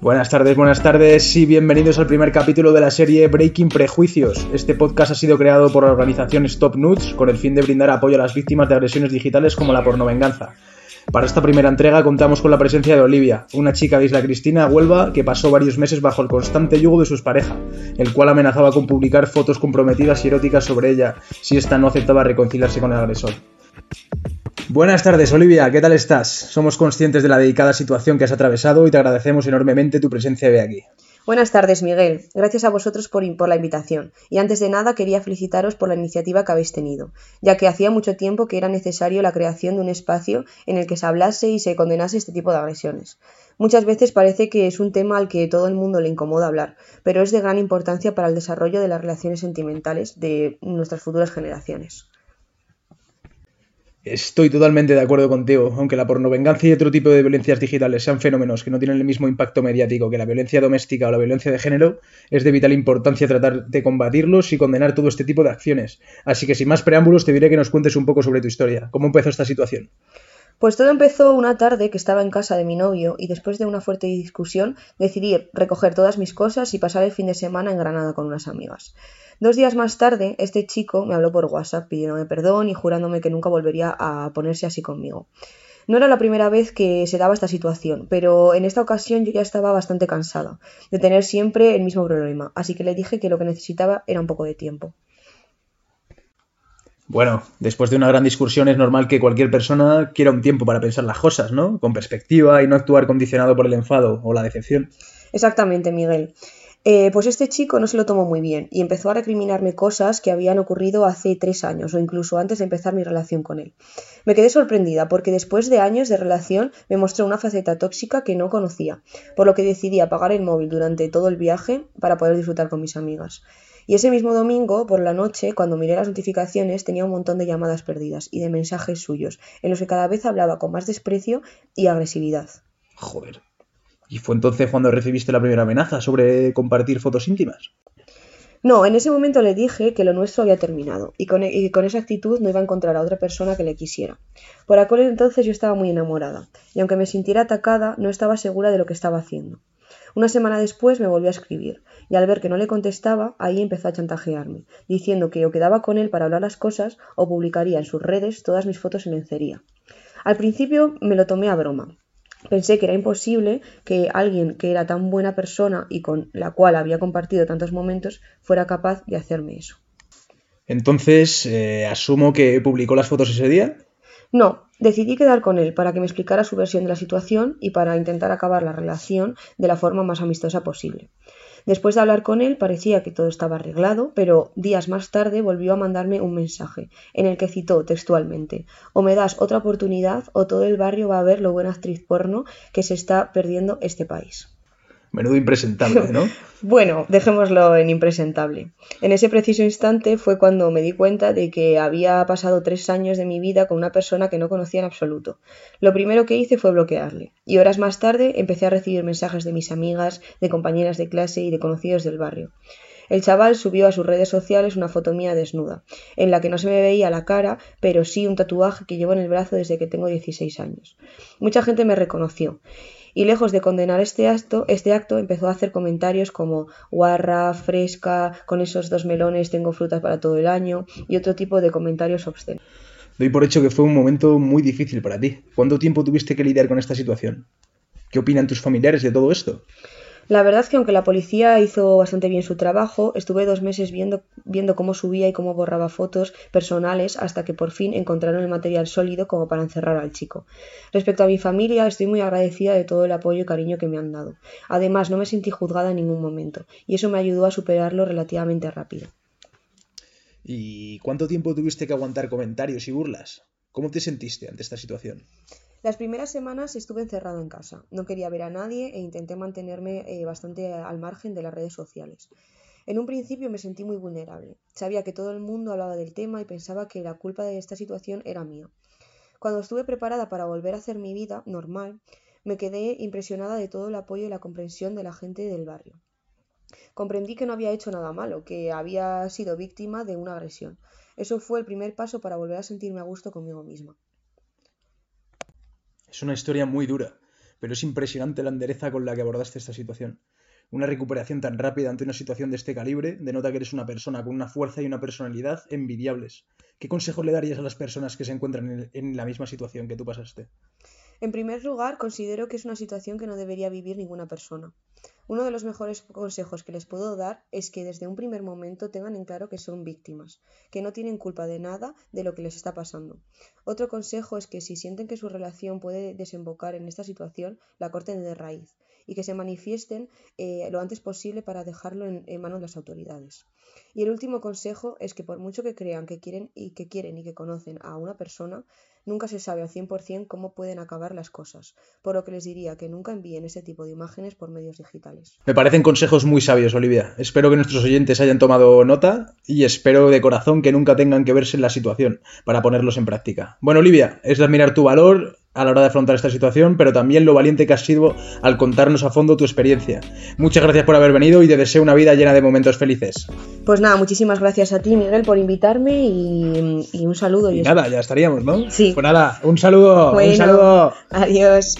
Buenas tardes, buenas tardes y bienvenidos al primer capítulo de la serie Breaking Prejuicios. Este podcast ha sido creado por la organización Stop Nudes con el fin de brindar apoyo a las víctimas de agresiones digitales como la pornovenganza. Para esta primera entrega contamos con la presencia de Olivia, una chica de Isla Cristina, Huelva, que pasó varios meses bajo el constante yugo de sus pareja, el cual amenazaba con publicar fotos comprometidas y eróticas sobre ella si ésta no aceptaba reconciliarse con el agresor. Buenas tardes, Olivia, ¿qué tal estás? Somos conscientes de la dedicada situación que has atravesado y te agradecemos enormemente tu presencia de aquí. Buenas tardes, Miguel. Gracias a vosotros por, por, la invitación. Y antes de nada quería felicitaros por la iniciativa que habéis tenido, ya que hacía mucho tiempo que era necesario la creación de un espacio en el que se hablase y se condenase este tipo de agresiones. Muchas veces parece que es un tema al que todo el mundo le incomoda hablar, pero es de gran importancia para el desarrollo de las relaciones sentimentales de nuestras futuras generaciones. Estoy totalmente de acuerdo contigo, aunque la pornovenganza y otro tipo de violencias digitales sean fenómenos que no tienen el mismo impacto mediático que la violencia doméstica o la violencia de género, es de vital importancia tratar de combatirlos y condenar todo este tipo de acciones. Así que sin más preámbulos te diré que nos cuentes un poco sobre tu historia. ¿Cómo empezó esta situación? Pues todo empezó una tarde que estaba en casa de mi novio y después de una fuerte discusión decidí recoger todas mis cosas y pasar el fin de semana en Granada con unas amigas. Dos días más tarde, este chico me habló por WhatsApp pidiéndome perdón y jurándome que nunca volvería a ponerse así conmigo. No era la primera vez que se daba esta situación, pero en esta ocasión yo ya estaba bastante cansada de tener siempre el mismo problema, así que le dije que lo que necesitaba era un poco de tiempo. Bueno, después de una gran discusión es normal que cualquier persona quiera un tiempo para pensar las cosas, ¿no? Con perspectiva y no actuar condicionado por el enfado o la decepción. Exactamente, Miguel. Eh, pues este chico no se lo tomó muy bien y empezó a recriminarme cosas que habían ocurrido hace tres años o incluso antes de empezar mi relación con él. Me quedé sorprendida porque después de años de relación me mostró una faceta tóxica que no conocía, por lo que decidí apagar el móvil durante todo el viaje para poder disfrutar con mis amigas. Y ese mismo domingo, por la noche, cuando miré las notificaciones, tenía un montón de llamadas perdidas y de mensajes suyos, en los que cada vez hablaba con más desprecio y agresividad. Joder. ¿Y fue entonces cuando recibiste la primera amenaza sobre compartir fotos íntimas? No, en ese momento le dije que lo nuestro había terminado y con, y con, esa actitud no iba a encontrar a otra persona que le quisiera. Por aquel entonces yo estaba muy enamorada y aunque me sintiera atacada no estaba segura de lo que estaba haciendo. Una semana después me volvió a escribir y al ver que no le contestaba ahí empezó a chantajearme, diciendo que o quedaba con él para hablar las cosas o publicaría en sus redes todas mis fotos en lencería. Al principio me lo tomé a broma, Pensé que era imposible que alguien que era tan buena persona y con la cual había compartido tantos momentos fuera capaz de hacerme eso. Entonces, eh, asumo que publicó las fotos ese día. No, decidí quedar con él para que me explicara su versión de la situación y para intentar acabar la relación de la forma más amistosa posible. Después de hablar con él parecía que todo estaba arreglado, pero días más tarde volvió a mandarme un mensaje, en el que citó textualmente o me das otra oportunidad o todo el barrio va a ver lo buena actriz porno que se está perdiendo este país. Menudo impresentable, ¿no? bueno, dejémoslo en impresentable. En ese preciso instante fue cuando me di cuenta de que había pasado tres años de mi vida con una persona que no conocía en absoluto. Lo primero que hice fue bloquearle, y horas más tarde empecé a recibir mensajes de mis amigas, de compañeras de clase y de conocidos del barrio. El chaval subió a sus redes sociales una foto mía desnuda, en la que no se me veía la cara, pero sí un tatuaje que llevo en el brazo desde que tengo 16 años. Mucha gente me reconoció y lejos de condenar este acto, este acto empezó a hacer comentarios como guarra, fresca, con esos dos melones tengo frutas para todo el año y otro tipo de comentarios obscenos. Doy por hecho que fue un momento muy difícil para ti. ¿Cuánto tiempo tuviste que lidiar con esta situación? ¿Qué opinan tus familiares de todo esto? La verdad es que aunque la policía hizo bastante bien su trabajo, estuve dos meses viendo, viendo cómo subía y cómo borraba fotos personales hasta que por fin encontraron el material sólido como para encerrar al chico. Respecto a mi familia, estoy muy agradecida de todo el apoyo y cariño que me han dado. Además, no me sentí juzgada en ningún momento, y eso me ayudó a superarlo relativamente rápido. ¿Y cuánto tiempo tuviste que aguantar comentarios y burlas? ¿Cómo te sentiste ante esta situación? Las primeras semanas estuve encerrado en casa, no quería ver a nadie e intenté mantenerme eh, bastante al margen de las redes sociales. En un principio me sentí muy vulnerable. Sabía que todo el mundo hablaba del tema y pensaba que la culpa de esta situación era mía. Cuando estuve preparada para volver a hacer mi vida normal, me quedé impresionada de todo el apoyo y la comprensión de la gente del barrio. Comprendí que no había hecho nada malo, que había sido víctima de una agresión. Eso fue el primer paso para volver a sentirme a gusto conmigo misma. Es una historia muy dura, pero es impresionante la endereza con la que abordaste esta situación. Una recuperación tan rápida ante una situación de este calibre denota que eres una persona con una fuerza y una personalidad envidiables. ¿Qué consejo le darías a las personas que se encuentran en, en la misma situación que tú pasaste? En primer lugar, considero que es una situación que no debería vivir ninguna persona. Uno de los mejores consejos que les puedo dar es que desde un primer momento tengan en claro que son víctimas, que no tienen culpa de nada de lo que les está pasando. Otro consejo es que si sienten que su relación puede desembocar en esta situación, la corten de raíz y que se manifiesten eh, lo antes posible para dejarlo en, en, manos de las autoridades. Y el último consejo es que por mucho que crean que quieren y que quieren y que conocen a una persona, nunca se sabe al 100% cómo pueden acabar las cosas, por lo que les diría que nunca envíen ese tipo de imágenes por medios digitales. Me parecen consejos muy sabios, Olivia. Espero que nuestros oyentes hayan tomado nota y espero de corazón que nunca tengan que verse en la situación para ponerlos en práctica. Bueno, Olivia, es de admirar tu valor a la hora de afrontar esta situación, pero también lo valiente que has sido al contarnos a fondo tu experiencia. Muchas gracias por haber venido y te deseo una vida llena de momentos felices. Pues nada, muchísimas gracias a ti, Miguel, por invitarme y, y un saludo. Y nada, ya estaríamos, ¿no? Sí. Pues nada, un saludo. Bueno, un saludo. Adiós.